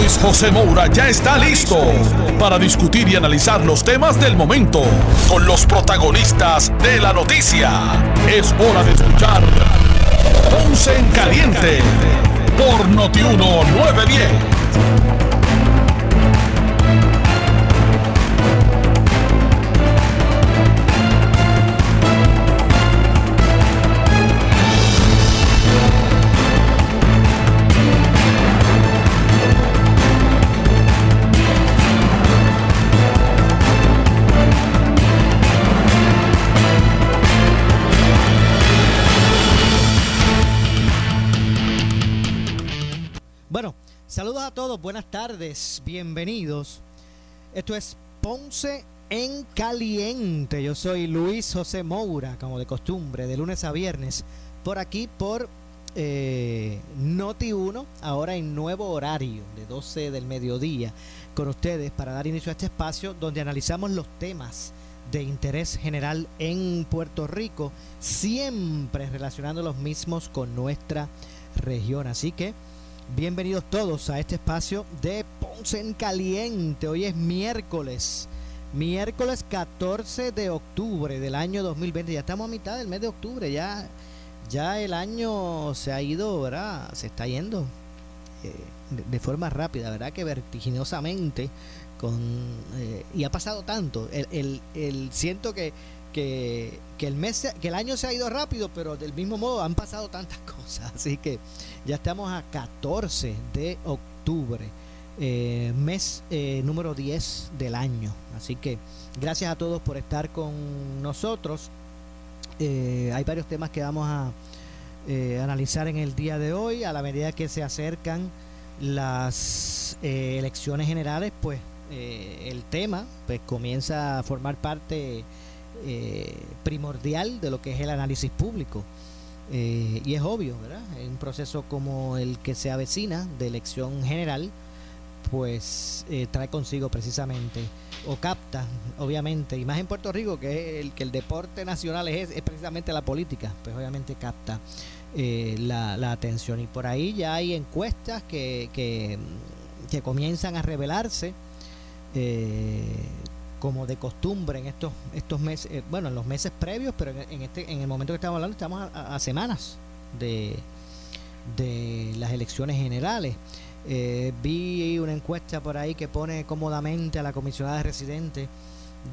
Luis José Moura ya está listo para discutir y analizar los temas del momento con los protagonistas de la noticia. Es hora de escuchar Ponce en Caliente por Notiuno 910. Buenas tardes, bienvenidos. Esto es Ponce en Caliente. Yo soy Luis José Moura, como de costumbre, de lunes a viernes, por aquí por eh, Noti 1, ahora en nuevo horario de 12 del mediodía, con ustedes para dar inicio a este espacio donde analizamos los temas de interés general en Puerto Rico, siempre relacionando los mismos con nuestra región. Así que Bienvenidos todos a este espacio de Ponce en Caliente. Hoy es miércoles, miércoles 14 de octubre del año 2020. Ya estamos a mitad del mes de octubre, ya, ya el año se ha ido, ¿verdad? Se está yendo eh, de, forma rápida, ¿verdad? Que vertiginosamente. Con, eh, y ha pasado tanto. El, el, el siento que que, el mes que el año se ha ido rápido, pero del mismo modo han pasado tantas cosas, así que ya estamos a 14 de octubre, eh, mes eh, número 10 del año, así que gracias a todos por estar con nosotros. Eh, hay varios temas que vamos a analizar en el día de hoy, a la medida que se acercan las elecciones generales, pues el tema pues comienza a formar parte eh, primordial de lo que es el análisis público. Eh, y es obvio, ¿verdad? En un proceso como el que se avecina de elección general, pues eh, trae consigo precisamente o capta, obviamente, y más en Puerto Rico, que el que el deporte nacional es, es precisamente la política, pues obviamente capta la, la, atención. Y por ahí ya hay encuestas que, que, que comienzan a revelarse como de costumbre en estos estos meses, eh, bueno, en los meses previos, pero en, este en el momento que estamos hablando estamos a, semanas de, de las elecciones generales. Eh, vi una encuesta por ahí que pone cómodamente a la comisionada residente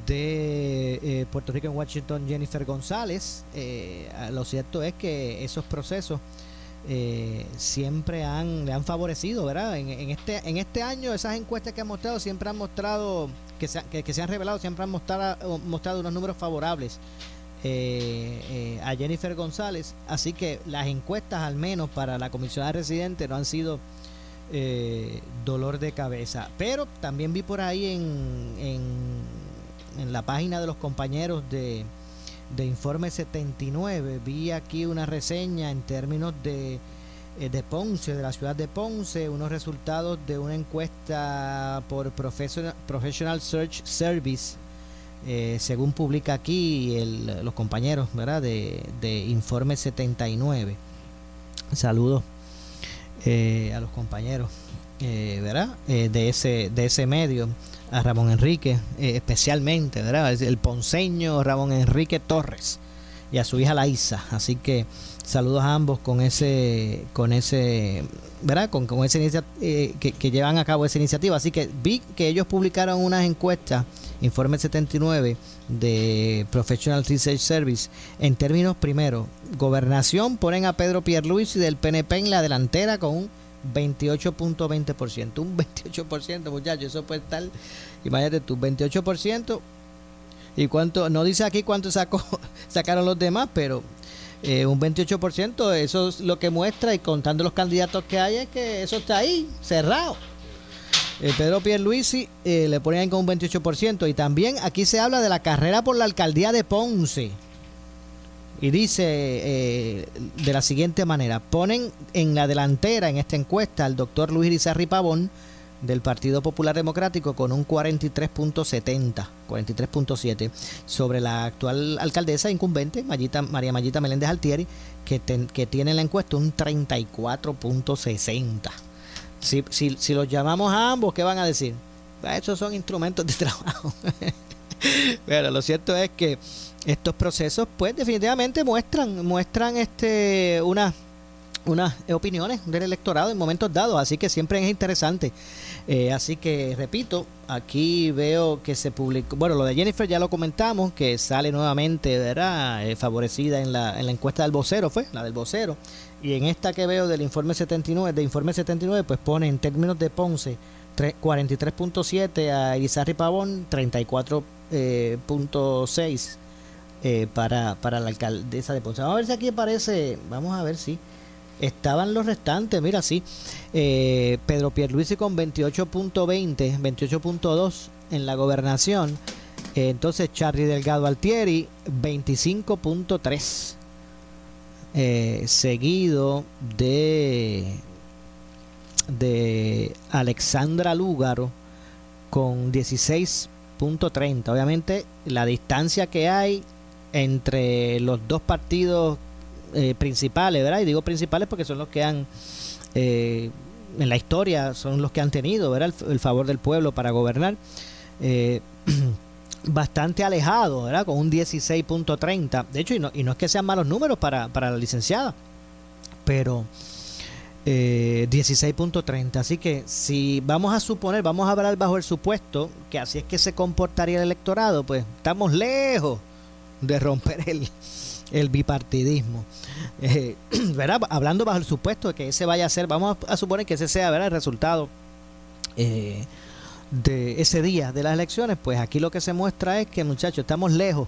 de eh, Puerto Rico en Washington, Jennifer González. lo cierto es que esos procesos siempre han, le han favorecido, ¿verdad? En, en, este, en este año esas encuestas que han mostrado siempre han mostrado que se, que, se han revelado siempre han mostrado, mostrado unos números favorables eh, eh, a Jennifer González. Así que las encuestas, al menos para la comisionada residente, no han sido eh, dolor de cabeza. Pero también vi por ahí en, en, en la página de los compañeros de, de Informe 79, vi aquí una reseña en términos de eh, de Ponce, de la ciudad de Ponce, unos resultados de una encuesta por Professional, Search Service, eh, según publica aquí los compañeros ¿verdad? De, Informe 79. Saludos eh, a los compañeros ¿verdad? de, ese, de ese medio, a Ramón Enrique, especialmente, ¿verdad? el ponceño Ramón Enrique Torres y a su hija Laisa. Así que Saludos a ambos con ese, con ese, ¿verdad? Con, con esa eh, que, llevan a cabo esa iniciativa. Así que vi que ellos publicaron unas encuestas, informe 79 de Professional Research Service, en términos primero, gobernación ponen a Pedro Pierluisi del PNP en la delantera con un 28.20%, un 28% muchachos, eso puede estar, imagínate tú, 28%. ¿Y cuánto? No dice aquí cuánto sacó, sacaron los demás, pero eh, un 28%, eso es lo que muestra, y contando los candidatos que hay, es que eso está ahí, cerrado. Eh, Pedro Pierluisi eh, le ponen con un 28%. Y también aquí se habla de la carrera por la alcaldía de Ponce. Y dice eh, de la siguiente manera, ponen en la delantera en esta encuesta al doctor Luis Irizarri Pavón del Partido Popular Democrático con un 43.70, 43.7 sobre la actual alcaldesa incumbente, María Mayita Meléndez Altieri, que, que tiene en la encuesta un 34.60. Si, si, si los llamamos a ambos, ¿qué van a decir? Ah, esos son instrumentos de trabajo. Pero lo cierto es que estos procesos, pues definitivamente muestran, muestran este una unas opiniones del electorado en momentos dados, así que siempre es interesante. Eh, así que, repito, aquí veo que se publicó, bueno, lo de Jennifer ya lo comentamos, que sale nuevamente, ¿verdad? Eh, favorecida en la, en la encuesta del vocero, fue, la del vocero. Y en esta que veo del informe 79, de informe 79, pues pone en términos de Ponce 43.7 a Izarri Pavón, 34.6 eh, para, para la alcaldesa de Ponce. Vamos a ver si aquí aparece, vamos a ver si estaban los restantes, mira, sí, eh, Pedro Pierluisi con 28.20, 28.2 en la gobernación, eh, entonces Charlie Delgado Altieri 25.3, eh, seguido de de Alexandra Lúgaro con 16.30. Obviamente la distancia que hay entre los dos partidos eh, principales, ¿verdad? Y digo principales porque son los que han, eh, en la historia, son los que han tenido, ¿verdad? El, favor del pueblo para gobernar. Eh, bastante alejado, ¿verdad? Con un 16.30. De hecho, y no, y no es que sean malos números para, para la licenciada, pero 16.30. Eh, Así que si vamos a suponer, vamos a hablar bajo el supuesto que así es que se comportaría el electorado, pues estamos lejos de romper el, bipartidismo. Eh. Hablando bajo el supuesto de que ese vaya a ser, vamos a, suponer que ese sea ¿verdad? el resultado eh, de ese día de las elecciones, pues aquí lo que se muestra es que muchachos, estamos lejos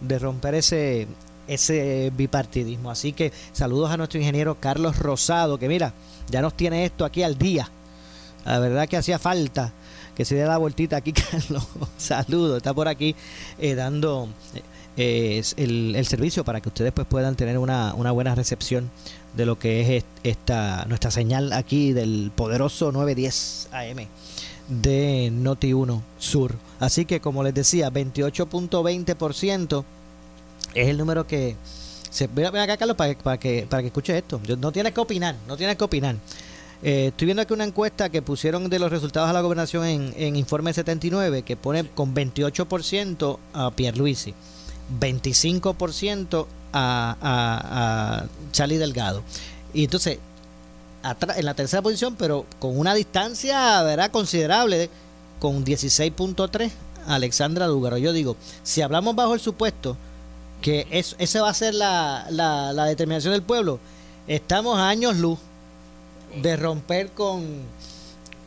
de romper ese, ese bipartidismo. Así que saludos a nuestro ingeniero Carlos Rosado, que mira, ya nos tiene esto aquí al día. La verdad que hacía falta que se dé la vueltita aquí, Carlos. Saludos, está por aquí eh, dando eh, el, servicio para que ustedes pues puedan tener una, una buena recepción de lo que es esta nuestra señal aquí del poderoso 910 AM de Noti 1 Sur. Así que como les decía, 28.20% es el número que se ven acá Carlos para, para que para que escuche esto. No tienes que opinar no tienes que opinar. Eh, estoy viendo aquí una encuesta que pusieron de los resultados a la gobernación en, en informe 79 que pone con 28% a Pierluisi 25% a, a, a Charlie Delgado. Y entonces en la tercera posición pero con una distancia ¿verdad? considerable con 16.3 Alexandra Dúgaro. Yo digo si hablamos bajo el supuesto que es, esa va a ser la, la, determinación del pueblo. Estamos a años luz de romper con,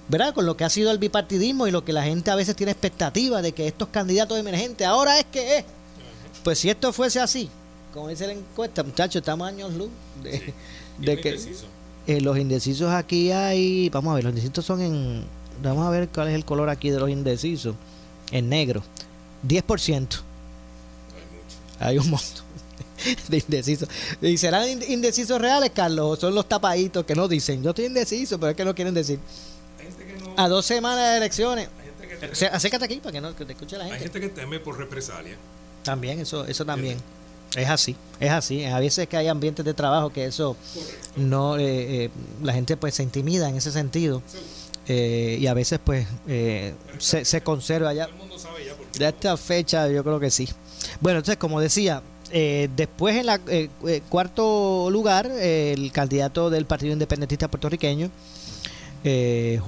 ¿verdad? con lo que ha sido el bipartidismo y lo que la gente a veces tiene expectativa de que estos candidatos emergentes ahora es que es. Pues si esto fuese así, como dice la encuesta, muchachos, estamos a años luz de, que eh, los indecisos aquí hay, vamos a ver, los indecisos son en, vamos a ver cuál es el color aquí de los indecisos, en negro, 10%. Hay un montón de indecisos. ¿Y serán indecisos reales, Carlos? ¿O son los tapaditos que no dicen? Yo estoy indeciso, pero es que no quieren decir. a dos semanas de elecciones. acércate aquí para que, no, te escuche la gente. Hay gente que teme por represalia. También, eso, eso también. Es así, es así. A veces que hay ambientes de trabajo que eso no, eh, eh, la gente pues se intimida en ese sentido. Eh, y a veces pues se, se, conserva ya. Ya esta fecha yo creo que sí. Bueno, entonces, como decía, eh, después en la eh, eh, cuarto lugar, el candidato del Partido Independentista puertorriqueño,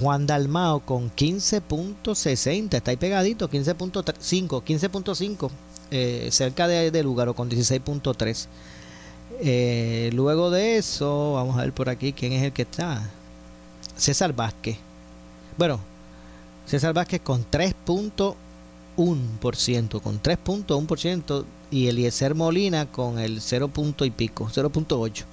Juan Dalmao, con 15.60, está ahí pegadito, 15.5, 15.5, cerca de, de o con 16.3. luego de eso, vamos a ver por aquí quién es el que está. César Vázquez. Bueno, César Vázquez con 3.1 1%, con 3.1% y Eliezer Molina con el 0. y pico, 0.8.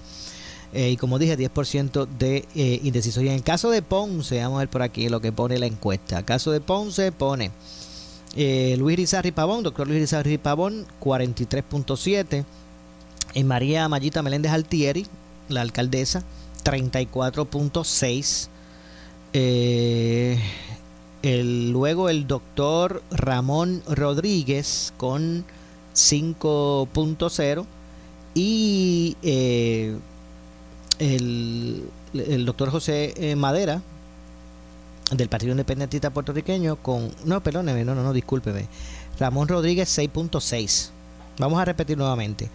Eh, y como dije, 10% de eh, indecisos. Y en el caso de Ponce, vamos a ver por aquí lo que pone la encuesta. El caso de Ponce pone eh, Luis Rizarri Pavón, doctor Luis Rizarri Pavón, 43.7. María Mayita Meléndez Altieri, la alcaldesa, 34.6. Eh, luego el doctor Ramón Rodríguez con 5.0 y eh, el, el, doctor José eh, Madera del Partido Independentista Puertorriqueño con... No, perdóneme, no, no, no, discúlpeme. Ramón Rodríguez 6.6. Vamos a repetir nuevamente.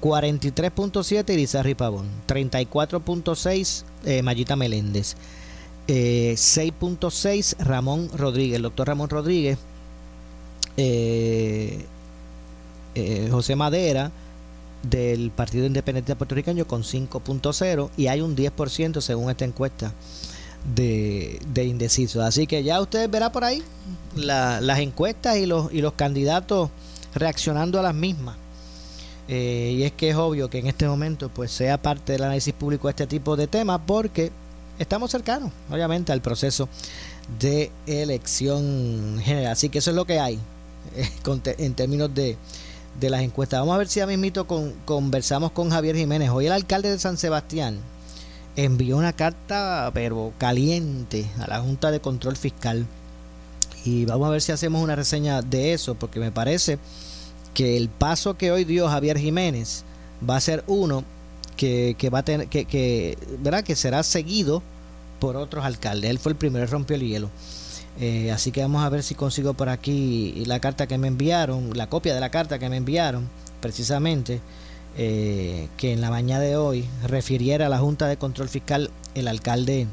43.7 Irizarry Pavón. 34.6 eh, Mayita Meléndez. 6.6 eh, Ramón Rodríguez, el doctor Ramón Rodríguez. Eh, José Madera del Partido Independiente Puertorriqueño con 5.0 y hay un 10% según esta encuesta de, de indecisos. Así que ya ustedes verán por ahí las encuestas y los, y los candidatos reaccionando a las mismas. Eh, y es que es obvio que en este momento pues sea parte del análisis público este tipo de temas porque estamos cercanos, obviamente, al proceso de elección general. Así que eso es lo que hay eh, en términos de, de las encuestas. Vamos a ver si a mismito con, conversamos con Javier Jiménez. Hoy el alcalde de San Sebastián envió una carta pero caliente a la Junta de Control Fiscal y vamos a ver si hacemos una reseña de eso porque me parece que el paso que hoy dio Javier Jiménez va a ser uno que, va a tener que, que, ¿verdad? que será seguido por otros alcaldes. Él fue el primero, él rompió el hielo. Eh, así que vamos a ver si consigo por aquí la carta que me enviaron, la copia de la carta que me enviaron, precisamente, eh, que en la mañana de hoy refiriera a la Junta de Control Fiscal el alcalde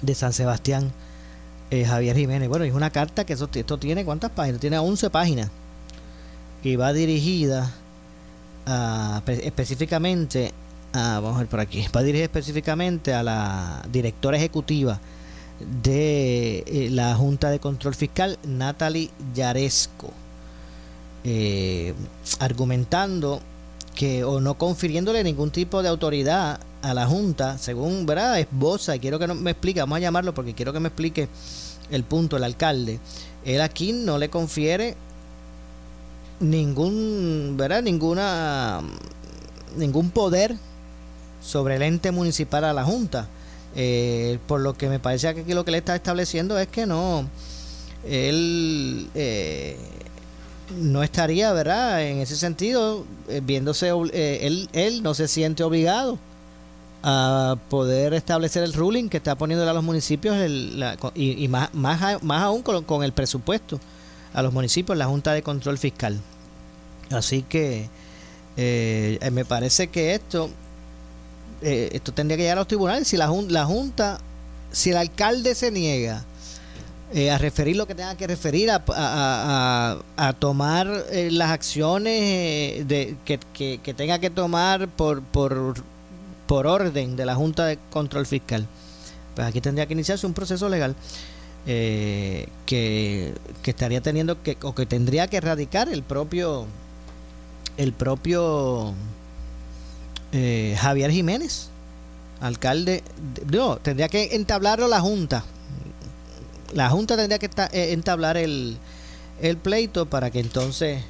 de San Sebastián, eh, Javier Jiménez. Bueno, es una carta que esto tiene, ¿cuántas páginas? Tiene 11 páginas y va dirigida a, específicamente a, vamos a ver por aquí, va dirigida específicamente a la directora ejecutiva de eh, la Junta de Control Fiscal, Natalie Yaresco, eh, argumentando que o no confiriéndole ningún tipo de autoridad a la Junta, según verdad esboza, quiero que me explique, vamos a llamarlo porque quiero que me explique el punto, el alcalde. Él aquí no le confiere ningún, ¿verdad? Ninguna, ningún poder sobre el ente municipal a la Junta. Eh, por lo que me parece que aquí lo que le está estableciendo es que no, él eh, no estaría, ¿verdad? En ese sentido, eh, viéndose, él, él no se siente obligado a poder establecer el ruling que está poniendo a los municipios y, más, más, más aún con, el presupuesto a los municipios, la Junta de Control Fiscal. Así que me parece que esto eh, esto tendría que llegar a los tribunales. Si la, la Junta, si el alcalde se niega eh, a referir lo que tenga que referir, a, tomar eh, las acciones de, que, tenga que tomar por, por, orden de la Junta de Control Fiscal, pues aquí tendría que iniciarse un proceso legal. que, que, estaría teniendo que o que tendría que erradicar el propio el propio eh, Javier Jiménez, alcalde. no, tendría que entablarlo la Junta. La Junta tendría que eh, entablar el, pleito para que entonces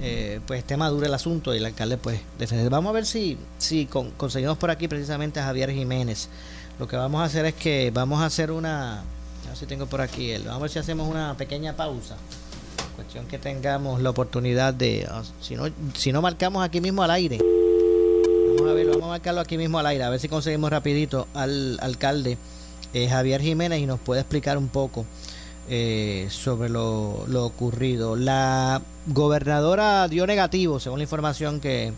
eh, pues esté maduro el asunto y el alcalde pues defender. Vamos a ver si, si conseguimos por aquí precisamente a Javier Jiménez. Lo que vamos a hacer es que vamos a hacer una, a ver si tengo por aquí, vamos a ver si hacemos una pequeña pausa. Cuestión que tengamos la oportunidad de, ah, si no, si no marcamos aquí mismo al aire. Vamos a ver, vamos a marcarlo aquí mismo al aire, a ver si conseguimos rapidito al alcalde eh, Javier Jiménez y nos puede explicar un poco eh, sobre lo, ocurrido. La gobernadora dio negativo, según la información que,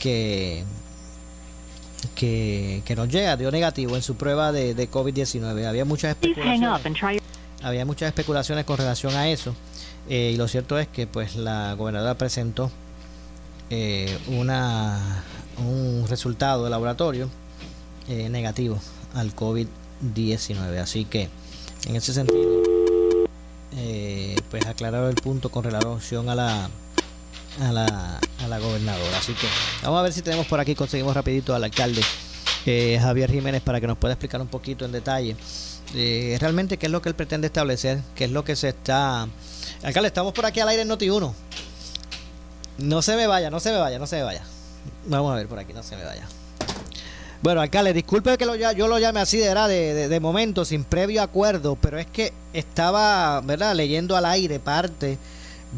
que, que, nos llega, dio negativo en su prueba de, de COVID-19. Había muchas especulaciones. Había muchas especulaciones con relación a eso. Eh, y lo cierto es que pues la gobernadora presentó una un resultado de laboratorio eh, negativo al COVID-19. Así que, en ese sentido, eh, pues aclarar el punto con relación a la, a la, a la gobernadora. Así que vamos a ver si tenemos por aquí, conseguimos rapidito al alcalde eh, Javier Jiménez para que nos pueda explicar un poquito en detalle realmente qué es lo que él pretende establecer, qué es lo que se está... Alcalde, estamos por aquí al aire en Noti1. No se me vaya, no se me vaya, no se me vaya. Vamos a ver por aquí, no se me vaya. Bueno, alcalde, disculpe que lo, yo lo llame así de, de, de, momento, sin previo acuerdo, pero es que estaba, ¿verdad?, leyendo al aire parte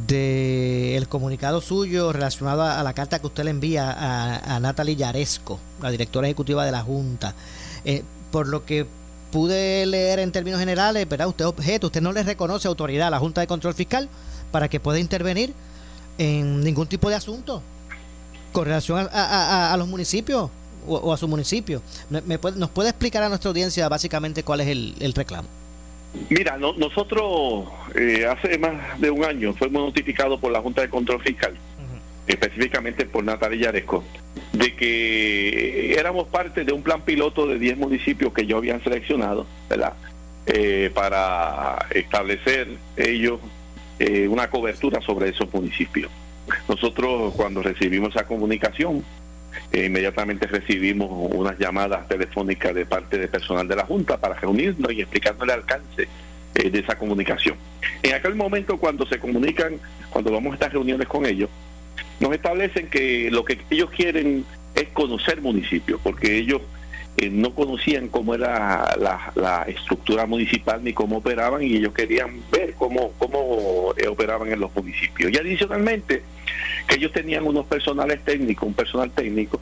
del comunicado suyo relacionado a, la carta que usted le envía a, a Natalie Yaresco, la directora ejecutiva de la Junta. Eh, por lo que pude leer en términos generales, ¿verdad? Usted objeto, usted no le reconoce autoridad a la Junta de Control Fiscal para que pueda intervenir en ningún tipo de asunto con relación a los municipios o, a su municipio. ¿Me puede, ¿Nos puede explicar a nuestra audiencia básicamente cuál es el, reclamo? Mira, nosotros eh, hace más de un año fuimos notificados por la Junta de Control Fiscal, específicamente por Natalia Yaresco, de que éramos parte de un plan piloto de 10 municipios que yo habían seleccionado, ¿verdad? Eh, para establecer ellos eh, una cobertura sobre esos municipios. Nosotros cuando recibimos esa comunicación, eh, inmediatamente recibimos unas llamadas telefónicas de parte de personal de la Junta para reunirnos y explicándole el alcance eh, de esa comunicación. En aquel momento cuando se comunican, cuando vamos a estas reuniones con ellos, nos establecen que lo que ellos quieren es conocer municipios, porque ellos eh, no conocían cómo era la, estructura municipal ni cómo operaban y ellos querían ver cómo, cómo operaban en los municipios. Y adicionalmente, que ellos tenían unos personales técnicos, un personal técnico,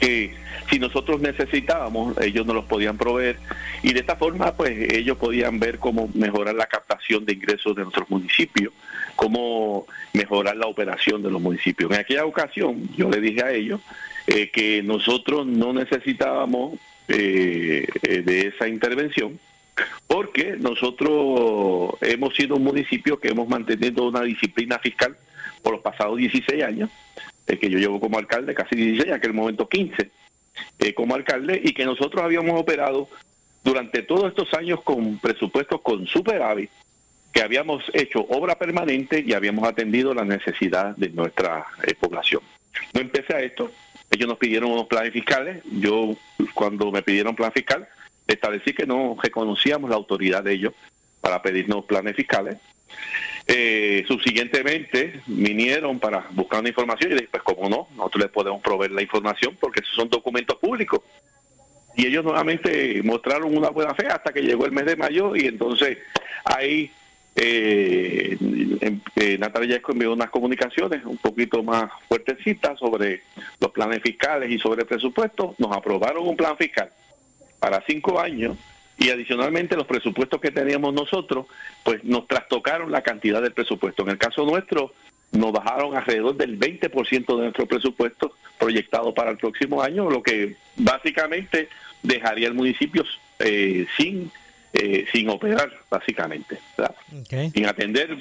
que si nosotros necesitábamos, ellos nos los podían proveer y de esta forma pues ellos podían ver cómo mejorar la captación de ingresos de nuestros municipios, cómo mejorar la operación de los municipios. En aquella ocasión yo le dije a ellos eh, que nosotros no necesitábamos eh, eh, de esa intervención porque nosotros hemos sido un municipio que hemos mantenido una disciplina fiscal por los pasados 16 años, eh, que yo llevo como alcalde, casi 16, en aquel momento 15 eh, como alcalde, y que nosotros habíamos operado durante todos estos años con presupuestos con superávit, que habíamos hecho obra permanente y habíamos atendido la necesidad de nuestra población. No empecé a esto, ellos nos pidieron unos planes fiscales, yo cuando me pidieron plan fiscal, establecí que no reconocíamos la autoridad de ellos para pedirnos planes fiscales. Eh, subsiguientemente vinieron para buscar una información y dije, pues como no, nosotros les podemos proveer la información porque esos son documentos públicos. Y ellos nuevamente mostraron una buena fe hasta que llegó el mes de mayo y entonces ahí eh, eh, Natalia Yesco envió unas comunicaciones un poquito más fuertecitas sobre los planes fiscales y sobre el presupuesto. Nos aprobaron un plan fiscal para cinco años y adicionalmente los presupuestos que teníamos nosotros, pues nos trastocaron la cantidad del presupuesto. En el caso nuestro, nos bajaron alrededor del 20% de nuestro presupuesto proyectado para el próximo año, lo que básicamente dejaría el municipio eh, sin eh, sin operar, básicamente, sin atender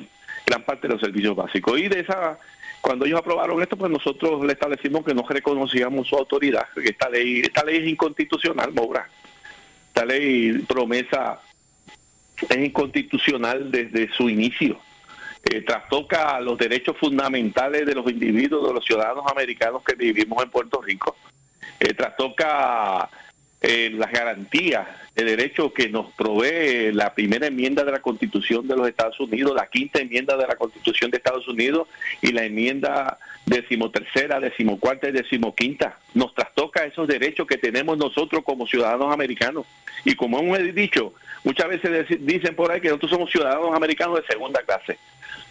gran parte de los servicios básicos. Y de esa, cuando ellos aprobaron esto, pues nosotros le establecimos que no reconocíamos su autoridad, que esta ley, esta ley es inconstitucional, Mobra. Esta ley promesa es inconstitucional desde su inicio. Eh, trastoca los derechos fundamentales de los individuos, de los ciudadanos americanos que vivimos en Puerto Rico. Eh, trastoca eh, las garantías de derechos que nos provee la primera enmienda de la Constitución de los Estados Unidos, la quinta enmienda de la Constitución de Estados Unidos y la enmienda decimotercera, decimocuarta y decimoquinta. Nos trastoca esos derechos que tenemos nosotros como ciudadanos americanos. Y como hemos dicho, muchas veces dicen por ahí que nosotros somos ciudadanos americanos de segunda clase.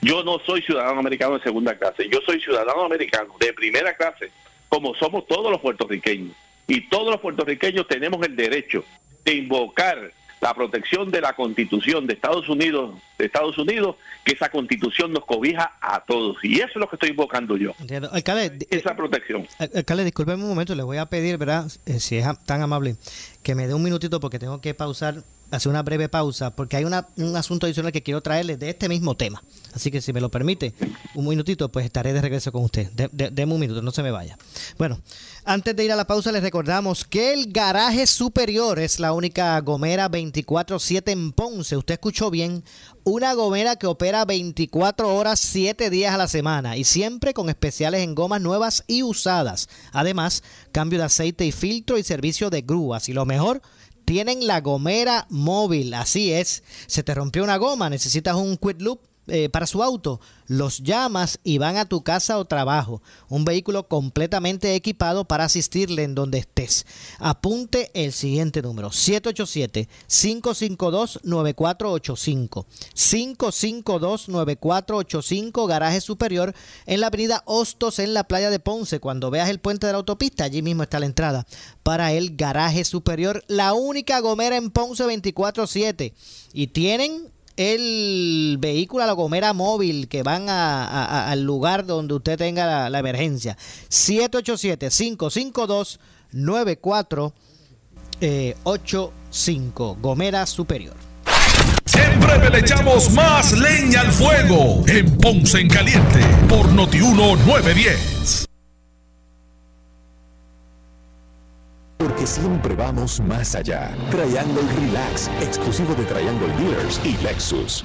Yo no soy ciudadano americano de segunda clase, yo soy ciudadano americano de primera clase, como somos todos los puertorriqueños. Y todos los puertorriqueños tenemos el derecho de invocar la protección de la Constitución de Estados Unidos, de Estados Unidos, que esa Constitución nos cobija a todos. Y eso es lo que estoy invocando yo. Alcalde, esa protección. Alcalde, discúlpeme un momento, le voy a pedir, ¿verdad? Eh, si es tan amable, que me dé un minutito porque tengo que pausar hacer una breve pausa porque hay una, un asunto adicional que quiero traerles de este mismo tema. Así que si me lo permite, un minutito, pues estaré de regreso con usted. Deme un minuto, no se me vaya. Bueno, antes de ir a la pausa, les recordamos que el garaje superior es la única gomera 24-7 en Ponce. Usted escuchó bien, una gomera que opera 24 horas, 7 días a la semana y siempre con especiales en gomas nuevas y usadas. Además, cambio de aceite y filtro y servicio de grúas. Y lo mejor, tienen la gomera móvil. Así es. Se te rompió una goma, necesitas un quick loop eh, para su auto, los llamas y van a tu casa o trabajo. Un vehículo completamente equipado para asistirle en donde estés. Apunte el siguiente número: 787-552-9485. 552-9485, garaje superior en la avenida Hostos en la playa de Ponce. Cuando veas el puente de la autopista, allí mismo está la entrada para el garaje superior. La única gomera en Ponce 24-7. Y tienen el vehículo a la gomera móvil que van al lugar donde usted tenga la, emergencia. 787-552-9485. Gomera Superior. Siempre le echamos más leña al fuego en Ponce en Caliente por Notiuno 910. Siempre vamos más allá. Triangle Relax, exclusivo de Triangle Dealers y Lexus.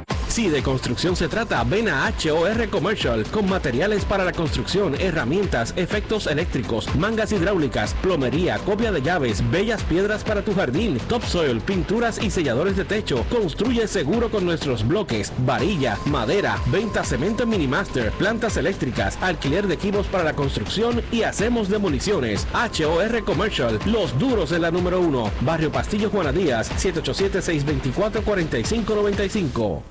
Si de construcción se trata, ven a HOR Commercial con materiales para la construcción, herramientas, efectos eléctricos, mangas hidráulicas, plomería, copia de llaves, bellas piedras para tu jardín, topsoil, pinturas y selladores de techo. Construye seguro con nuestros bloques, varilla, madera, venta cemento en Minimaster, plantas eléctricas, alquiler de equipos para la construcción y hacemos demoliciones. HOR Commercial, los duros en la número uno. Barrio Pastillo Juana Díaz, 787-624-4595.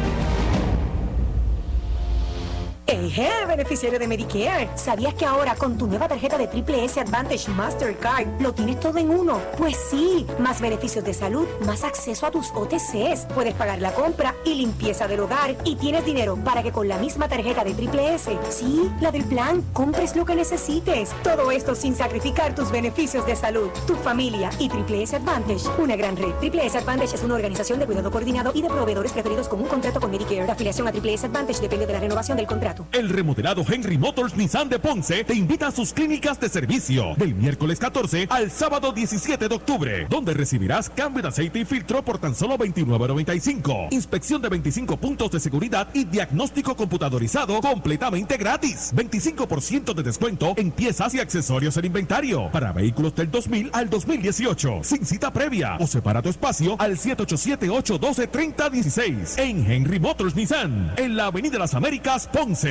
Eje, beneficiario de Medicare. ¿Sabías que ahora con tu nueva tarjeta de Triple S Advantage Mastercard lo tienes todo en uno? Pues sí, más beneficios de salud, más acceso a tus OTCs. Puedes pagar la compra y limpieza del hogar y tienes dinero para que con la misma tarjeta de Triple S, sí, la del plan, compres lo que necesites. Todo esto sin sacrificar tus beneficios de salud, tu familia y Triple S Advantage, una gran red. Triple S Advantage es una organización de cuidado coordinado y de proveedores preferidos con un contrato con Medicare. La afiliación a Triple S Advantage depende de la renovación del contrato. El remodelado Henry Motors Nissan de Ponce te invita a sus clínicas de servicio del miércoles 14 al sábado 17 de octubre, donde recibirás cambio de aceite y filtro por tan solo $29.95, inspección de 25 puntos de seguridad y diagnóstico computadorizado completamente gratis, 25% de descuento en piezas y accesorios en inventario para vehículos del 2000 al 2018, sin cita previa o separa tu espacio al 787-812-3016 en Henry Motors Nissan, en la Avenida Las Américas, Ponce.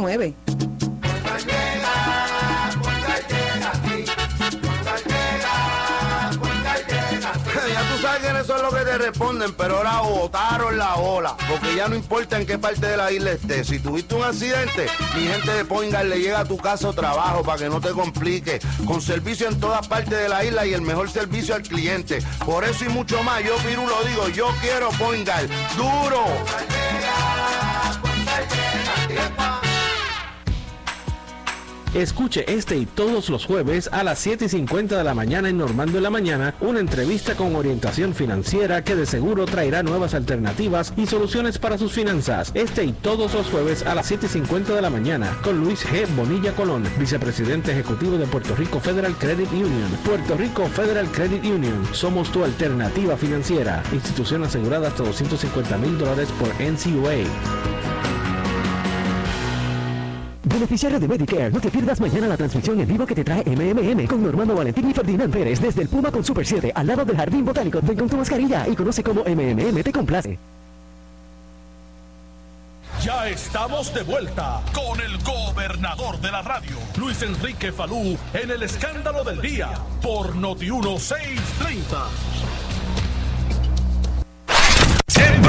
Ya tú sabes que eso es lo que te responden, pero ahora botaron la ola, porque ya no importa en qué parte de la isla estés. Si tuviste un accidente, mi gente de Poingal le llega a tu casa o trabajo para que no te complique. Con servicio en todas partes de la isla y el mejor servicio al cliente. Por eso y mucho más, yo Piru lo digo, yo quiero Poingal. ¡Duro! Escuche este y todos los jueves a las 7 y 50 de la mañana en Normando en la Mañana una entrevista con orientación financiera que de seguro traerá nuevas alternativas y soluciones para sus finanzas. Este y todos los jueves a las 7 y 50 de la mañana con Luis G. Bonilla Colón, vicepresidente ejecutivo de Puerto Rico Federal Credit Union. Puerto Rico Federal Credit Union. Somos tu alternativa financiera. Institución asegurada hasta 250 mil dólares por NCUA. Beneficiario de Medicare, no te pierdas mañana la transmisión en vivo que te trae MMM con Normando Valentín y Ferdinand Pérez desde el Puma con Super 7 al lado del Jardín Botánico. Ven con tu mascarilla y conoce cómo MMM te complace. Ya estamos de vuelta con el gobernador de la radio, Luis Enrique Falú, en el escándalo del día por Noti 1630.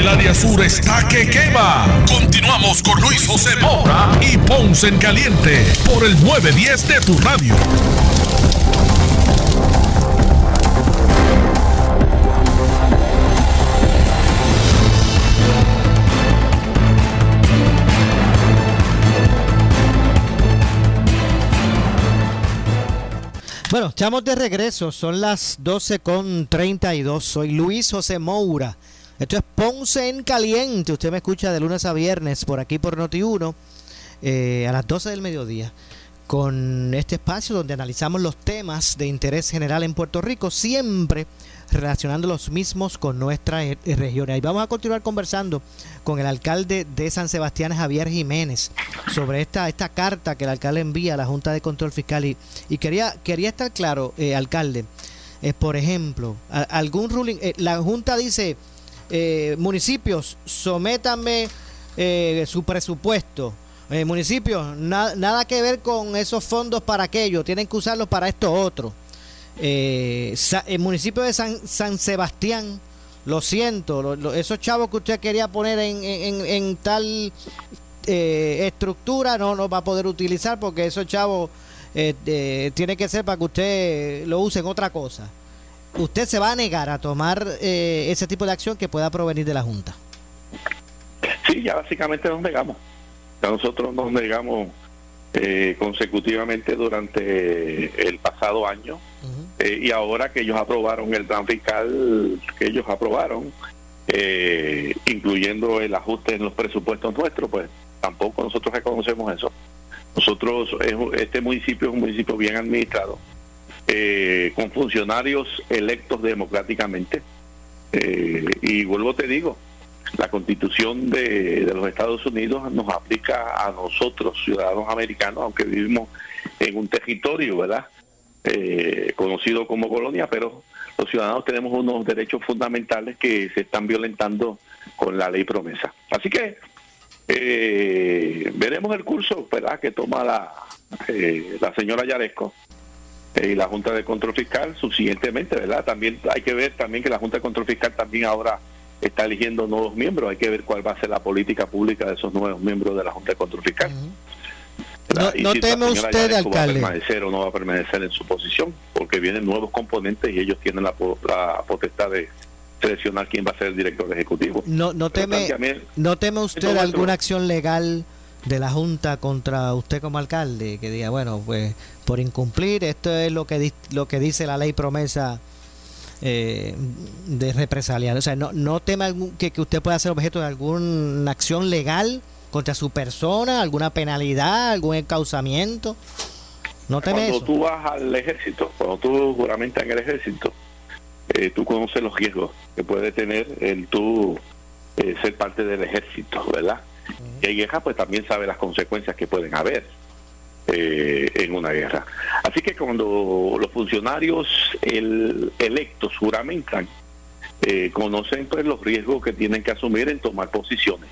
El área sur está que quema. Continuamos con Luis José Moura y Ponce en Caliente por el 910 de tu radio. Bueno, estamos de regreso, son las 12 con 32. Soy Luis José Moura. Esto es Ponce en Caliente. Usted me escucha de lunes a viernes por aquí por Noti1 eh, a las 12 del mediodía con este espacio donde analizamos los temas de interés general en Puerto Rico, siempre relacionando los mismos con nuestra eh, región. Y vamos a continuar conversando con el alcalde de San Sebastián, Javier Jiménez, sobre esta, esta carta que el alcalde envía a la Junta de Control Fiscal. Y, quería, quería estar claro, eh, alcalde, eh, por ejemplo, algún ruling, la Junta dice, eh, municipios, sométanme eh, su presupuesto. Eh, municipios, na- nada que ver con esos fondos para aquello, tienen que usarlos para esto otro. Eh, el municipio de San, San Sebastián, lo siento, lo- esos chavos que usted quería poner en, en- en tal eh, estructura no no va a poder utilizar porque esos chavos eh, eh, tiene que ser para que usted lo use en otra cosa. Usted se va a negar a tomar eh, ese tipo de acción que pueda provenir de la Junta. Sí, ya básicamente nos negamos. Ya nosotros nos negamos eh, consecutivamente durante el pasado año eh, y ahora que ellos aprobaron el plan fiscal que ellos aprobaron, eh, incluyendo el ajuste en los presupuestos nuestros, pues tampoco nosotros reconocemos eso. Nosotros, este municipio es un municipio bien administrado, con funcionarios electos democráticamente. y vuelvo te digo, la constitución de, los Estados Unidos nos aplica a nosotros, ciudadanos americanos, aunque vivimos en un territorio, ¿verdad? Eh, conocido como colonia, pero los ciudadanos tenemos unos derechos fundamentales que se están violentando con la ley promesa. Así que eh, veremos el curso ¿verdad? que toma la, eh, la señora Yaresco y la Junta de Control Fiscal subsiguientemente, ¿verdad? También hay que ver también que la Junta de Control Fiscal también ahora está eligiendo nuevos miembros. Hay que ver cuál va a ser la política pública de esos nuevos miembros de la Junta de Control Fiscal. No, teme usted, alcalde. Va a permanecer o no va a permanecer en su posición, porque vienen nuevos componentes y ellos tienen la, potestad de seleccionar quién va a ser el director ejecutivo. No, no teme, no teme usted alguna acción legal de la Junta contra usted como alcalde que diga, bueno, pues por incumplir esto es lo que lo que dice la ley promesa eh, de represaliar. O sea, no, no tema que, que usted pueda ser objeto de alguna acción legal contra su persona, alguna penalidad, algún encauzamiento. No teme cuando tú vas al ejército, cuando tú juramentas en el ejército, eh, tú conoces los riesgos que puede tener el tú eh, ser parte del ejército, ¿verdad? Y hay guerra, pues también sabe las consecuencias que pueden haber. Eh, en una guerra. Así que cuando los funcionarios electos juramentan, eh, conocen pues los riesgos que tienen que asumir en tomar posiciones.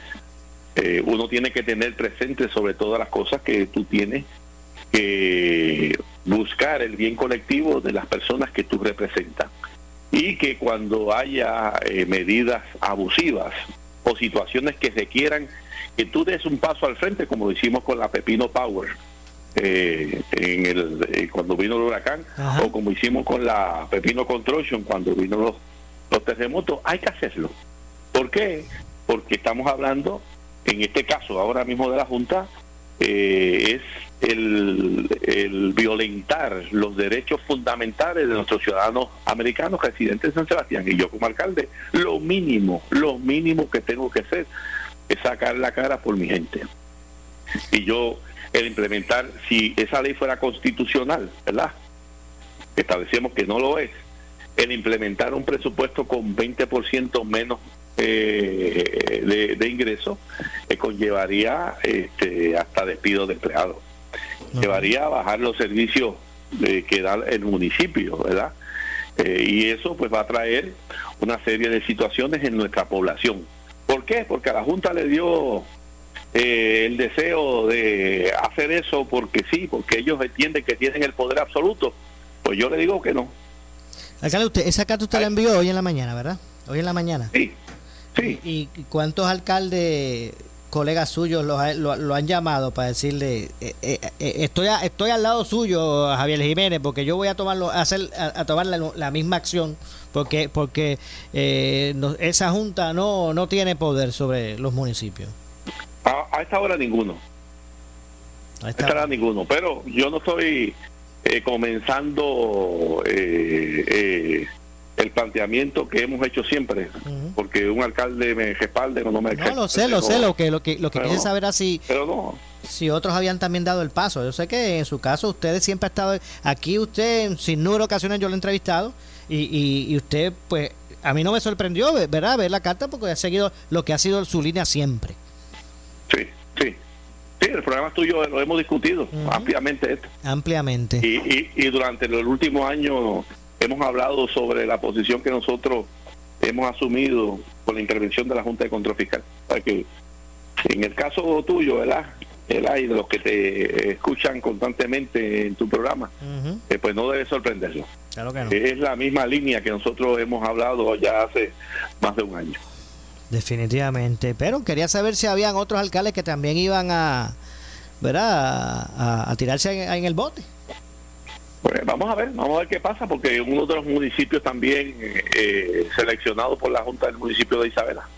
Eh, uno tiene que tener presente sobre todas las cosas que tú tienes que buscar el bien colectivo de las personas que tú representas y que cuando haya medidas abusivas o situaciones que requieran que tú des un paso al frente, como hicimos con la Pepino Power, eh, en el eh, cuando vino el huracán o como hicimos con la Pepino Construction cuando vino los, los terremotos, hay que hacerlo. ¿Por qué? Porque estamos hablando, en este caso ahora mismo de la Junta, eh, es el, el, violentar los derechos fundamentales de nuestros ciudadanos americanos residentes en San Sebastián. Y yo como alcalde, lo mínimo, lo mínimo que tengo que hacer es sacar la cara por mi gente. Y yo el implementar, si esa ley fuera constitucional, ¿verdad? Establecemos que no lo es, el implementar un presupuesto con 20% menos eh, de, de ingresos eh, conllevaría este, hasta despido de empleados. Llevaría a bajar los servicios de, que da el municipio, ¿verdad? Eh, y eso pues va a traer una serie de situaciones en nuestra población. ¿Por qué? Porque a la Junta le dio eh, el deseo de hacer eso porque sí, porque ellos entienden que tienen el poder absoluto, pues yo le digo que no. Alcalde, usted, esa carta usted la envió hoy en la mañana, ¿verdad? Hoy en la mañana. Sí, sí. ¿Y, cuántos alcaldes, colegas suyos, lo, lo, han llamado para decirle, eh, eh, estoy, estoy al lado suyo, Javier Jiménez, porque yo voy a tomarlo, a hacer, a, tomar la, misma acción, porque, porque esa junta no, no tiene poder sobre los municipios? A, esta hora ninguno. A esta hora ninguno. Pero yo no estoy eh, comenzando eh, eh, el planteamiento que hemos hecho siempre, porque un alcalde me respalde o no me No, lo sé, lo sé, lo que lo que lo que quise saber así. Si otros habían también dado el paso. Yo sé que en su caso ustedes siempre ha estado aquí usted sin número de ocasiones yo lo he entrevistado y, y, y usted pues a mí no me sorprendió, ¿verdad? Ver la carta porque ha seguido lo que ha sido su línea siempre. Sí, sí. Sí, el programa tuyo lo hemos discutido ampliamente esto. Ampliamente. Y, y, durante el último año hemos hablado sobre la posición que nosotros hemos asumido con la intervención de la Junta de Control Fiscal. Para que en el caso tuyo, ¿verdad? Y de los que te escuchan constantemente en tu programa, eh, pues no debe sorprenderlo. Claro que no. Es la misma línea que nosotros hemos hablado ya hace más de un año. Definitivamente. Pero quería saber si habían otros alcaldes que también iban a, ¿verdad? A, tirarse en, el bote. Pues vamos a ver, vamos a ver qué pasa, porque uno de los municipios también eh, seleccionado por la Junta del municipio de Isabela.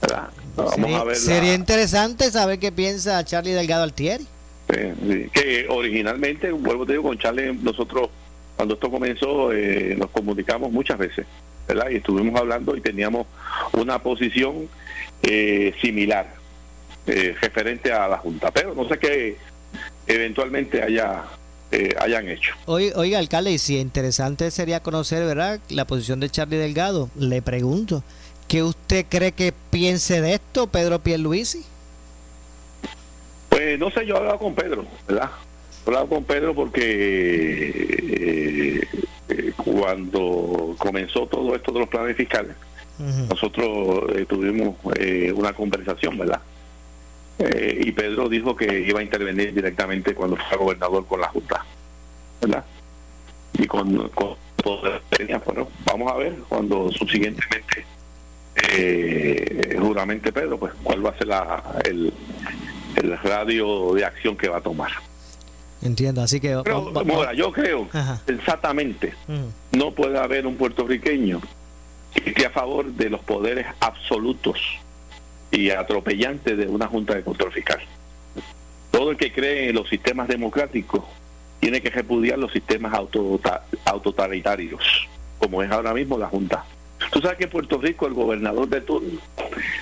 ¿verdad? Vamos sería, a ver. la- sería interesante saber qué piensa Charlie Delgado Altieri. Eh, sí, que originalmente, vuelvo te digo, con Charlie, nosotros cuando esto comenzó eh, nos comunicamos muchas veces, ¿verdad? Y estuvimos hablando y teníamos una posición eh, similar eh, referente a la Junta, pero no sé qué eventualmente haya eh, hayan hecho. Oiga, alcalde, y si interesante sería conocer, ¿verdad?, la posición de Charlie Delgado. Le pregunto, ¿qué usted cree que piense de esto, Pedro Pierluisi? Pues no sé, yo he hablado con Pedro, ¿verdad? He hablado con Pedro porque eh, eh, cuando comenzó todo esto de los planes fiscales, nosotros eh, tuvimos eh, una conversación, ¿verdad? Eh, y Pedro dijo que iba a intervenir directamente cuando fuera gobernador con la Junta, ¿verdad? Y con, con bueno, vamos a ver cuando subsiguientemente eh, juramente Pedro, pues cuál va a ser la, el, el radio de acción que va a tomar. Entiendo, así que... Pero, Mora, yo creo Ajá. sensatamente Mm. no puede haber un puertorriqueño que esté a favor de los poderes absolutos y atropellantes de una junta de control fiscal. Todo el que cree en los sistemas democráticos tiene que repudiar los sistemas autotalitarios, como es ahora mismo la junta. Tú sabes que en Puerto Rico el gobernador de turno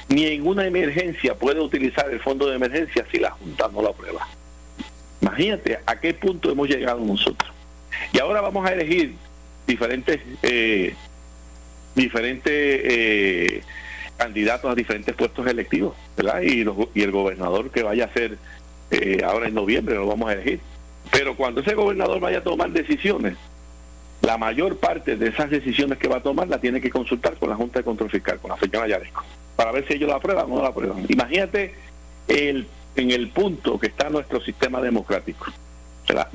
ni en una emergencia puede utilizar el fondo de emergencia si la junta no lo aprueba. Imagínate a qué punto hemos llegado nosotros. Y ahora vamos a elegir diferentes eh, diferentes eh, candidatos a diferentes puestos electivos, ¿verdad? Y, los- y el gobernador que vaya a ser eh, ahora en noviembre lo vamos a elegir. Pero cuando ese gobernador vaya a tomar decisiones, la mayor parte de esas decisiones que va a tomar la tiene que consultar con la Junta de Control Fiscal, con la señora Yaresco, para ver si ellos la aprueban o no la aprueban. Imagínate el, en el punto que está nuestro sistema democrático. ¿verdad?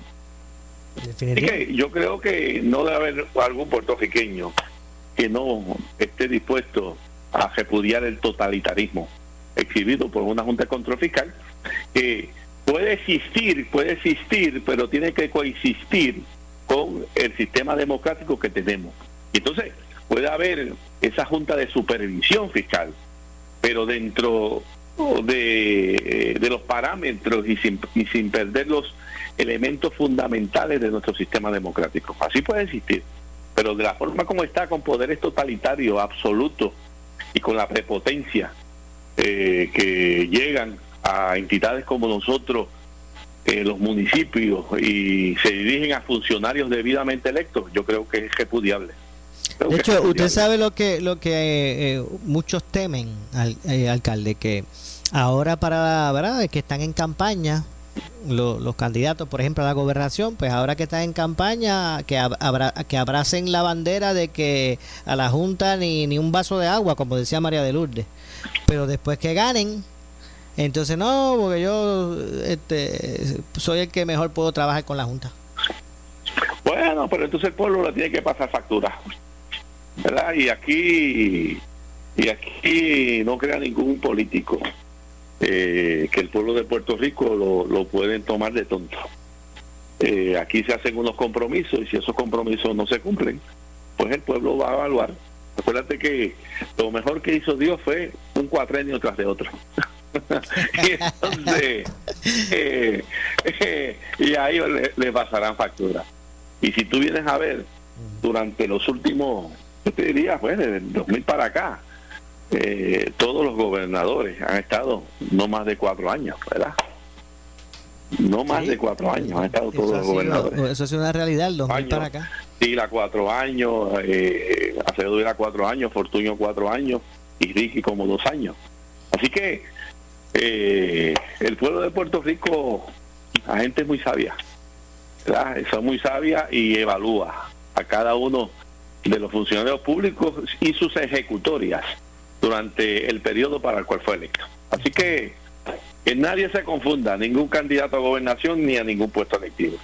Así que yo creo que no debe haber algún puertorriqueño que no esté dispuesto a repudiar el totalitarismo exhibido por una Junta de Control Fiscal que puede existir, puede existir, pero tiene que coexistir con el sistema democrático que tenemos. Entonces puede haber esa Junta de Supervisión Fiscal, pero dentro de, de los parámetros y sin, y sin perder los elementos fundamentales de nuestro sistema democrático. Así puede existir, pero de la forma como está, con poderes totalitarios absolutos y con la prepotencia eh, que llegan a entidades como nosotros, eh, los municipios, y se dirigen a funcionarios debidamente electos, yo creo que es repudiable. Creo De es hecho, usted sabe lo que lo que eh, eh, muchos temen, al, eh, alcalde, que ahora para, ¿verdad? Que están en campaña lo- los candidatos, por ejemplo, a la gobernación, pues ahora que están en campaña, que, ab- abra- que abracen la bandera de que a la Junta ni, ni un vaso de agua, como decía María de Lourdes. Pero después que ganen, entonces no, porque yo este, soy el que mejor puedo trabajar con la Junta. Bueno, pero entonces el pueblo le tiene que pasar factura. ¿Verdad? Y aquí y aquí no crea ningún político eh, que el pueblo de Puerto Rico lo, pueden tomar de tonto. Eh, aquí se hacen unos compromisos y si esos compromisos no se cumplen, pues el pueblo va a evaluar. Acuérdate que lo mejor que hizo Dios fue un cuatrenio tras de otro. y entonces, eh, le, pasarán factura. Y si tú vienes a ver, durante los últimos, yo te diría, pues, desde el 2000 para acá, eh, todos los gobernadores han estado no más de cuatro años, ¿verdad? No más de cuatro años han estado todos los ha, sido, gobernadores. eso ha sido una realidad, el 2000 para acá. Tila cuatro años, eh, Acevedo era cuatro años, Fortuño cuatro años y Ricky como dos años. Así que eh, el pueblo de Puerto Rico, la gente es muy sabia, ¿verdad? son muy sabia y evalúa a cada uno de los funcionarios públicos y sus ejecutorias durante el periodo para el cual fue electo. Así que que nadie se confunda, ningún candidato a gobernación ni a ningún puesto electivo.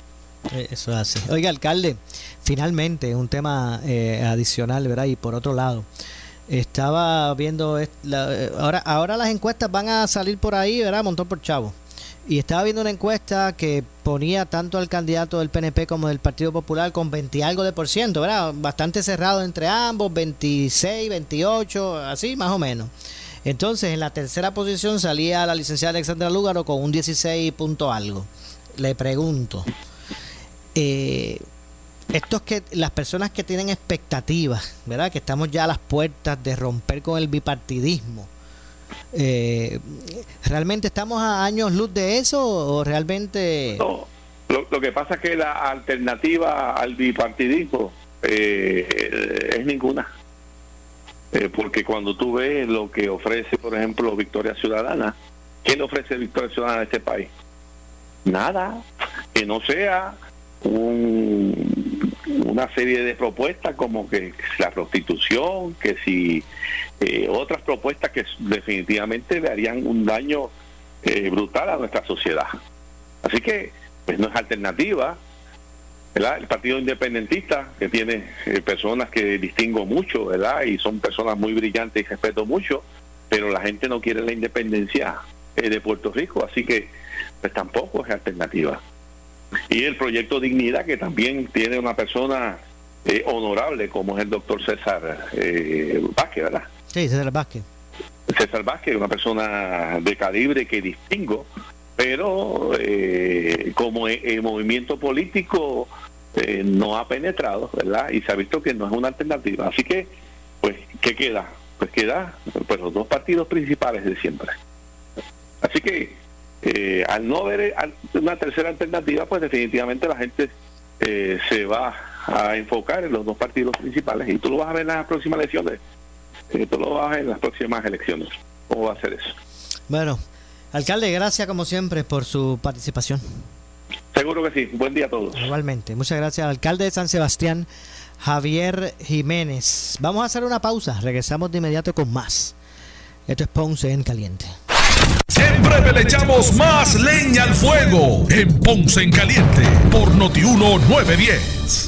Eh, Eso es así. Oiga, alcalde, finalmente un tema eh, adicional, ¿verdad? Y por otro lado, estaba viendo, eh, ahora, ahora las encuestas van a salir por ahí, ¿verdad? Montón por chavo. Y estaba viendo una encuesta que ponía tanto al candidato del PNP como del Partido Popular con 20 y algo de por ciento, ¿verdad? Bastante cerrado entre ambos, 26, 28, así más o menos. Entonces, en la tercera posición salía la licenciada Alexandra Lúgaro con un 16 punto algo. Le pregunto, eh, estos que las personas que tienen expectativas, ¿verdad? Que estamos ya a las puertas de romper con el bipartidismo. Eh, ¿Realmente estamos a años luz de eso o realmente...? No, lo, que pasa es que la alternativa al bipartidismo eh, es ninguna. Eh, porque cuando tú ves lo que ofrece, por ejemplo, Victoria Ciudadana, ¿qué le ofrece Victoria Ciudadana a este país? Nada, que no sea una serie de propuestas como que la prostitución, que si eh, otras propuestas que definitivamente le harían un daño eh, brutal a nuestra sociedad. Así que, pues no es alternativa. El Partido Independentista, que tiene eh, personas que distingo mucho, ¿verdad? Y son personas muy brillantes y respeto mucho, pero la gente no quiere la independencia de Puerto Rico, así que pues tampoco es alternativa y el proyecto Dignidad, que también tiene una persona eh, honorable como es el doctor César eh, Vázquez, ¿verdad? Sí, César Vázquez. César Vázquez, una persona de calibre que distingo, pero eh, como el movimiento político eh, no ha penetrado, ¿verdad? Y se ha visto que no es una alternativa. Así que, pues, ¿qué queda? Pues queda pues, los dos partidos principales de siempre. Así que eh, al no haber una tercera alternativa, pues definitivamente la gente eh, se va a enfocar en los dos partidos principales y tú lo vas a ver en las próximas elecciones. Tú lo ver en las próximas elecciones. ¿Cómo va a ser eso? Bueno, alcalde, gracias como siempre por su participación. Seguro que sí. Buen día a todos. Igualmente. Muchas gracias al alcalde de San Sebastián, Javier Jiménez. Vamos a hacer una pausa. Regresamos de inmediato con más. Esto es Ponce en Caliente. En breve le echamos más leña al fuego en Ponce en Caliente por Notiuno 910.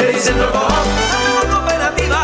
days in the row.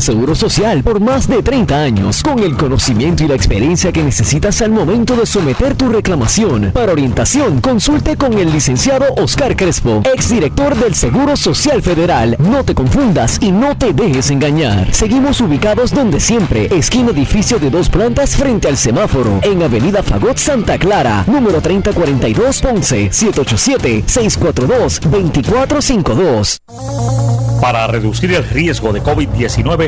seguro social por más de 30 años, con el conocimiento y la experiencia que necesitas al momento de someter tu reclamación. Para orientación, consulte con el licenciado Oscar Crespo, exdirector del Seguro Social Federal. No te confundas y no te dejes engañar. Seguimos ubicados donde siempre, esquina edificio de dos plantas frente al semáforo, en Avenida Fagot Santa Clara, número 3042 Ponce, 787-642-2452. Para reducir el riesgo de COVID-19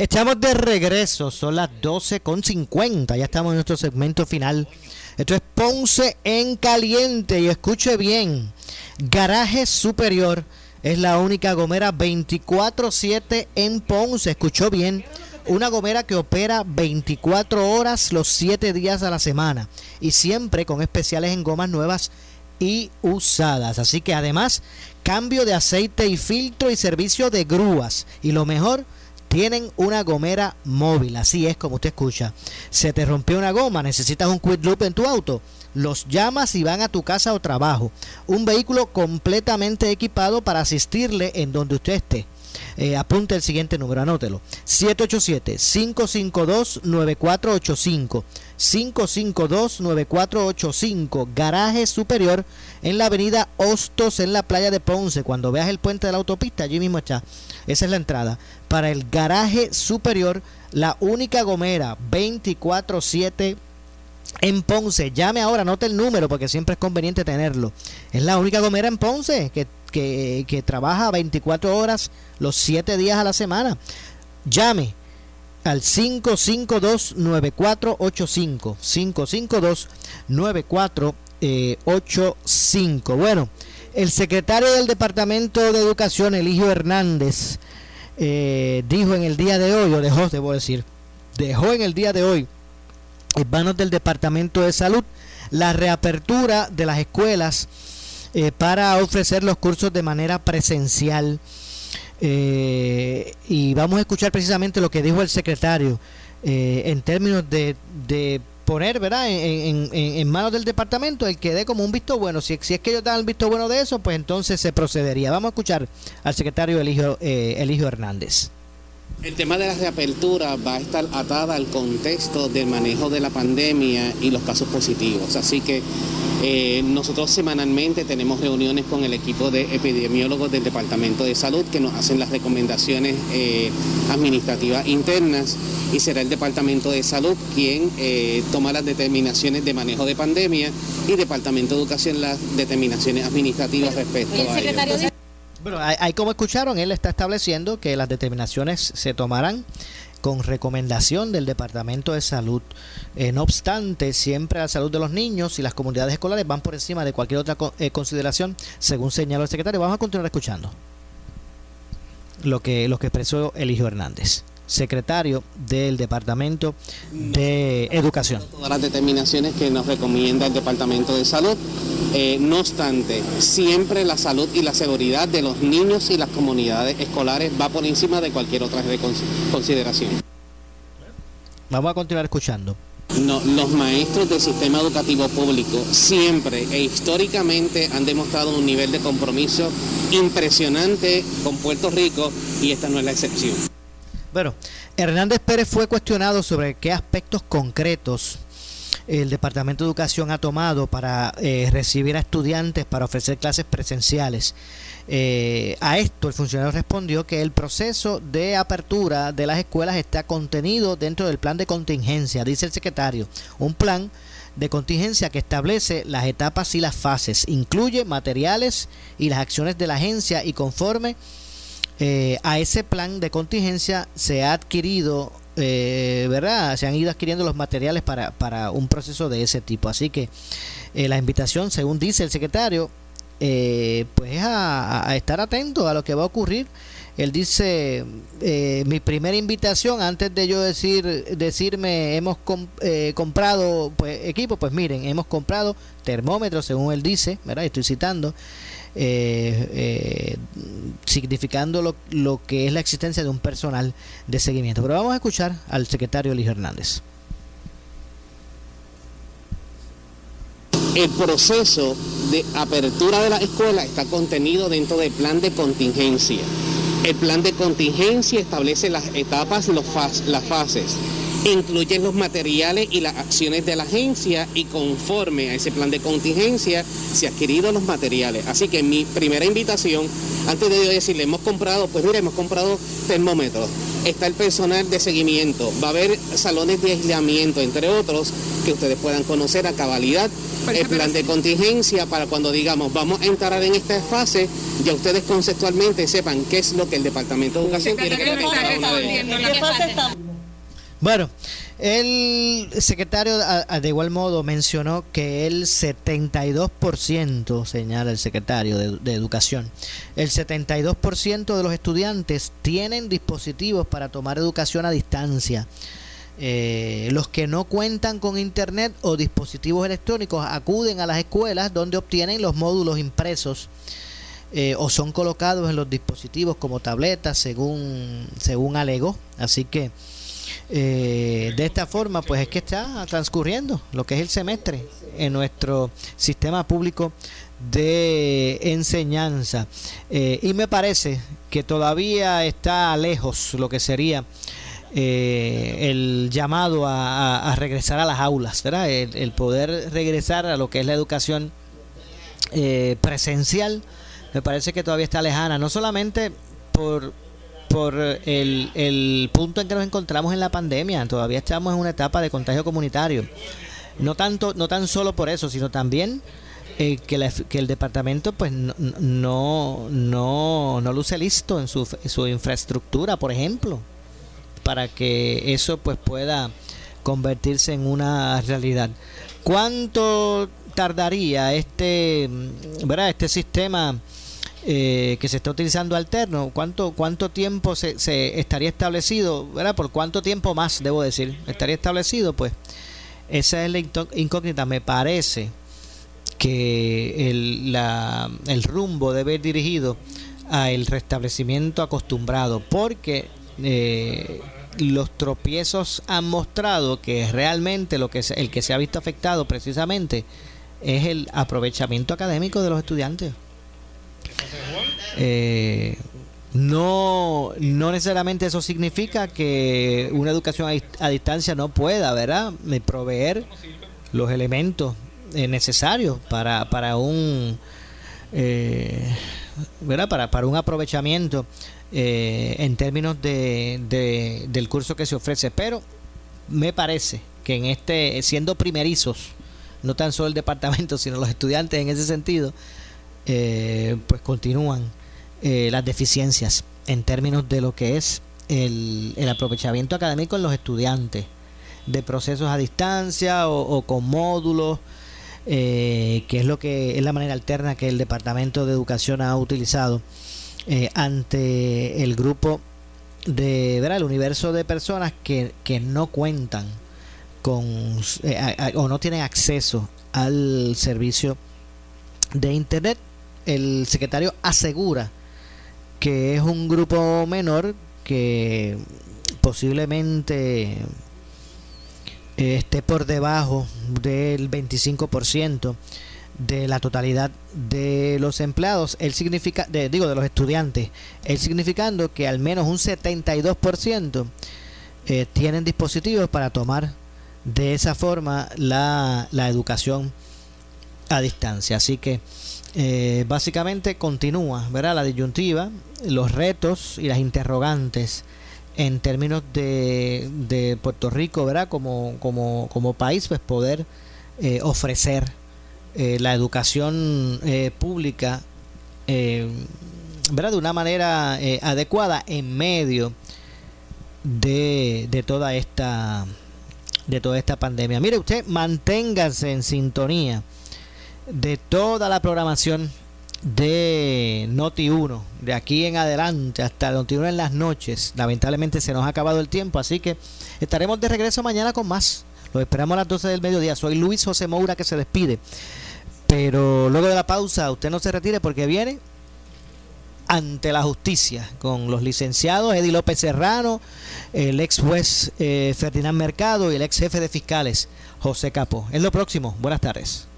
Estamos de regreso, son las 12.50, ya estamos en nuestro segmento final. Esto es Ponce en caliente y escuche bien, Garaje Superior es la única gomera 24/7 en Ponce, escuchó bien, una gomera que opera 24 horas los 7 días a la semana y siempre con especiales en gomas nuevas y usadas. Así que además, cambio de aceite y filtro y servicio de grúas. Y lo mejor, tienen una gomera móvil, así es como usted escucha. Se te rompió una goma, necesitas un quick loop en tu auto, los llamas y van a tu casa o trabajo. Un vehículo completamente equipado para asistirle en donde usted esté. Eh, apunte el siguiente número, anótelo. 787-552-9485. 552-9485. Garaje Superior en la avenida Hostos en la playa de Ponce. Cuando veas el puente de la autopista, allí mismo está. Esa es la entrada. Para el garaje superior, la única gomera 24-7 en Ponce. Llame ahora, anote el número porque siempre es conveniente tenerlo. Es la única gomera en Ponce que, que, trabaja 24 horas los 7 días a la semana. Llame al 552-9485. 552-9485. Bueno, el secretario del Departamento de Educación, Eligio Hernández, eh, dijo en el día de hoy, o dejó, debo decir, dejó en el día de hoy en manos del Departamento de Salud la reapertura de las escuelas eh, para ofrecer los cursos de manera presencial. Eh, y vamos a escuchar precisamente lo que dijo el secretario eh, en términos de, de poner ¿verdad? En, en, en, manos del departamento el que dé como un visto bueno. Si, es que ellos dan el visto bueno de eso, pues entonces se procedería. Vamos a escuchar al secretario Eligio, eh, Eligio Hernández. El tema de la reapertura va a estar atada al contexto del manejo de la pandemia y los casos positivos. Así que eh, nosotros semanalmente tenemos reuniones con el equipo de epidemiólogos del Departamento de Salud que nos hacen las recomendaciones eh, administrativas internas y será el Departamento de Salud quien eh, toma las determinaciones de manejo de pandemia y Departamento de Educación las determinaciones administrativas respecto a ello. Bueno, ahí como escucharon, él está estableciendo que las determinaciones se tomarán con recomendación del Departamento de Salud. Eh, no obstante, siempre la salud de los niños y las comunidades escolares van por encima de cualquier otra eh, consideración, según señaló el secretario. Vamos a continuar escuchando lo que, lo que expresó Eligio Hernández secretario del Departamento de Educación. Todas las determinaciones que nos recomienda el Departamento de Salud. Eh, no obstante, siempre la salud y la seguridad de los niños y las comunidades escolares va por encima de cualquier otra consideración. Vamos a continuar escuchando. No, los maestros del sistema educativo público siempre e históricamente han demostrado un nivel de compromiso impresionante con Puerto Rico y esta no es la excepción. Bueno, Hernández Pérez fue cuestionado sobre qué aspectos concretos el Departamento de Educación ha tomado para eh, recibir a estudiantes para ofrecer clases presenciales. Eh, a esto el funcionario respondió que el proceso de apertura de las escuelas está contenido dentro del plan de contingencia, dice el secretario. Un plan de contingencia que establece las etapas y las fases, incluye materiales y las acciones de la agencia y conforme eh, a ese plan de contingencia se ha adquirido, eh, ¿verdad? Se han ido adquiriendo los materiales para, para un proceso de ese tipo. Así que eh, la invitación, según dice el secretario, pues es a, estar atento a lo que va a ocurrir. Él dice, mi primera invitación, antes de yo decir decirme hemos comprado pues, equipo, pues miren, hemos comprado termómetros, según él dice, ¿verdad? Estoy citando, eh, eh, significando lo, lo, que es la existencia de un personal de seguimiento. Pero vamos a escuchar al secretario Eligio Hernández. El proceso de apertura de la escuela está contenido dentro del plan de contingencia. El plan de contingencia establece las etapas, los las fases incluyen los materiales y las acciones de la agencia y conforme a ese plan de contingencia se han adquirido los materiales. Así que mi primera invitación, antes de yo decirle, hemos comprado, pues mira, hemos comprado termómetros, está el personal de seguimiento, va a haber salones de aislamiento, entre otros, que ustedes puedan conocer a cabalidad. El plan de contingencia para cuando digamos vamos a entrar en esta fase, ya ustedes conceptualmente sepan qué es lo que el Departamento de Educación tiene que. Bueno, el secretario de igual modo mencionó que el 72%, señala el secretario de, Educación, el 72% de los estudiantes tienen dispositivos para tomar educación a distancia. Eh, los que no cuentan con internet o dispositivos electrónicos acuden a las escuelas donde obtienen los módulos impresos eh, o son colocados en los dispositivos como tabletas según, según alegó. Así que eh, de esta forma, pues es que está transcurriendo lo que es el semestre en nuestro sistema público de enseñanza. Eh, y me parece que todavía está lejos lo que sería eh, el llamado a, regresar a las aulas, ¿verdad? El, poder regresar a lo que es la educación presencial, me parece que todavía está lejana, no solamente por por el, el punto en que nos encontramos en la pandemia. Todavía estamos en una etapa de contagio comunitario. No tanto, no tan solo por eso, sino también eh, que, que, el departamento pues no, no, no, luce listo en su, su, infraestructura, por ejemplo, para que eso pues pueda convertirse en una realidad. ¿Cuánto tardaría este, ¿verdad? este sistema eh, que se está utilizando alterno, ¿cuánto, cuánto tiempo se, se, estaría establecido? ¿verdad? ¿Por cuánto tiempo más, debo decir, estaría establecido? Pues esa es la incógnita. Me parece que el, la, el rumbo debe ir dirigido al restablecimiento acostumbrado, porque eh, los tropiezos han mostrado que realmente lo que el que se ha visto afectado precisamente es el aprovechamiento académico de los estudiantes. Eh, no, no necesariamente eso significa que una educación a, distancia no pueda, ¿verdad? proveer los elementos eh, necesarios para, para un eh, ¿verdad? Para, para un aprovechamiento eh, en términos de, de, del curso que se ofrece. Pero me parece que en este, siendo primerizos, no tan solo el departamento, sino los estudiantes en ese sentido, eh, pues continúan eh, las deficiencias en términos de lo que es el, aprovechamiento académico en los estudiantes, de procesos a distancia o, con módulos, eh, que es lo que es la manera alterna que el Departamento de Educación ha utilizado ante el grupo de ¿verdad? el universo de personas que, que no cuentan con o no tienen acceso al servicio de internet el secretario asegura que es un grupo menor que posiblemente eh, esté por debajo del 25% de la totalidad de los empleados, él significa, digo, de los estudiantes, él significando que al menos un 72% eh, tienen dispositivos para tomar de esa forma la, la educación a distancia. Así que eh, básicamente continúa ¿verdad? la disyuntiva, los retos y las interrogantes en términos de, de Puerto Rico ¿verdad? Como, como, como país, pues poder eh, ofrecer eh, la educación pública ¿verdad? de una manera adecuada en medio de, de toda esta de toda esta pandemia. Mire usted, manténgase en sintonía de toda la programación de Noti 1, de aquí en adelante hasta Noti 1 en las noches. Lamentablemente se nos ha acabado el tiempo, así que estaremos de regreso mañana con más. Lo esperamos a las 12 del mediodía. Soy Luis José Moura que se despide. Pero luego de la pausa, usted no se retire porque viene ante la justicia con los licenciados Eddie López Serrano, el ex juez eh, Ferdinand Mercado y el ex jefe de fiscales José Capo. Es lo próximo. Buenas tardes.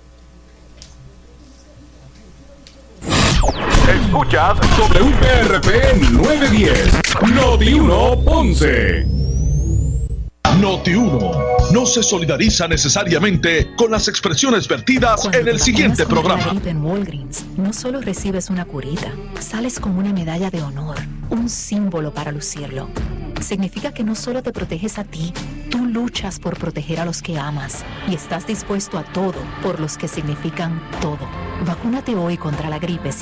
Escuchas sobre UPRP 910, Noti 1 Ponce. Noti 1 no se solidariza necesariamente con las expresiones vertidas en el siguiente programa. En Walgreens, no solo recibes una curita, sales con una medalla de honor, un símbolo para lucirlo significa que no solo te proteges a ti, tú luchas por proteger a los que amas y estás dispuesto a todo por los que significan todo. Vacúnate hoy contra la gripe.